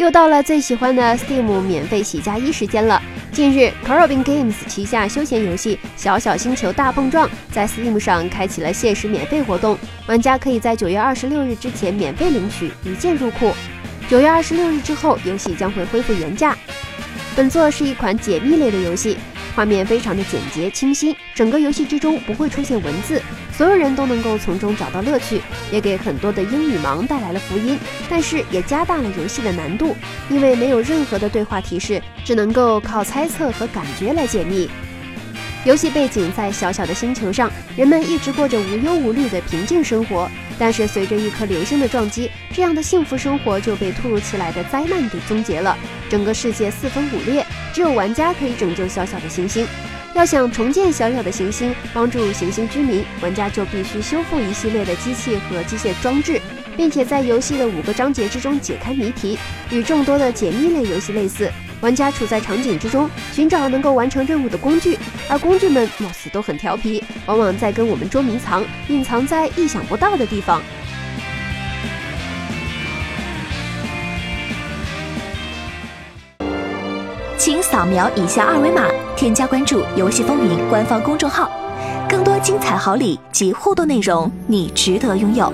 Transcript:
又到了最喜欢的 Steam 免费喜加一时间了。近日，Carobin Games 旗下休闲游戏《小小星球大碰撞》在 Steam 上开启了限时免费活动，玩家可以在九月二十六日之前免费领取，一键入库。九月二十六日之后，游戏将会恢复原价。本作是一款解密类的游戏。画面非常的简洁清新，整个游戏之中不会出现文字，所有人都能够从中找到乐趣，也给很多的英语盲带来了福音。但是也加大了游戏的难度，因为没有任何的对话提示，只能够靠猜测和感觉来解密。游戏背景在小小的星球上，人们一直过着无忧无虑的平静生活。但是随着一颗流星的撞击，这样的幸福生活就被突如其来的灾难给终结了。整个世界四分五裂，只有玩家可以拯救小小的行星。要想重建小小的行星，帮助行星居民，玩家就必须修复一系列的机器和机械装置。并且在游戏的五个章节之中解开谜题，与众多的解密类游戏类似。玩家处在场景之中，寻找能够完成任务的工具，而工具们貌似都很调皮，往往在跟我们捉迷藏，隐藏在意想不到的地方。请扫描以下二维码，添加关注“游戏风云”官方公众号，更多精彩好礼及互动内容，你值得拥有。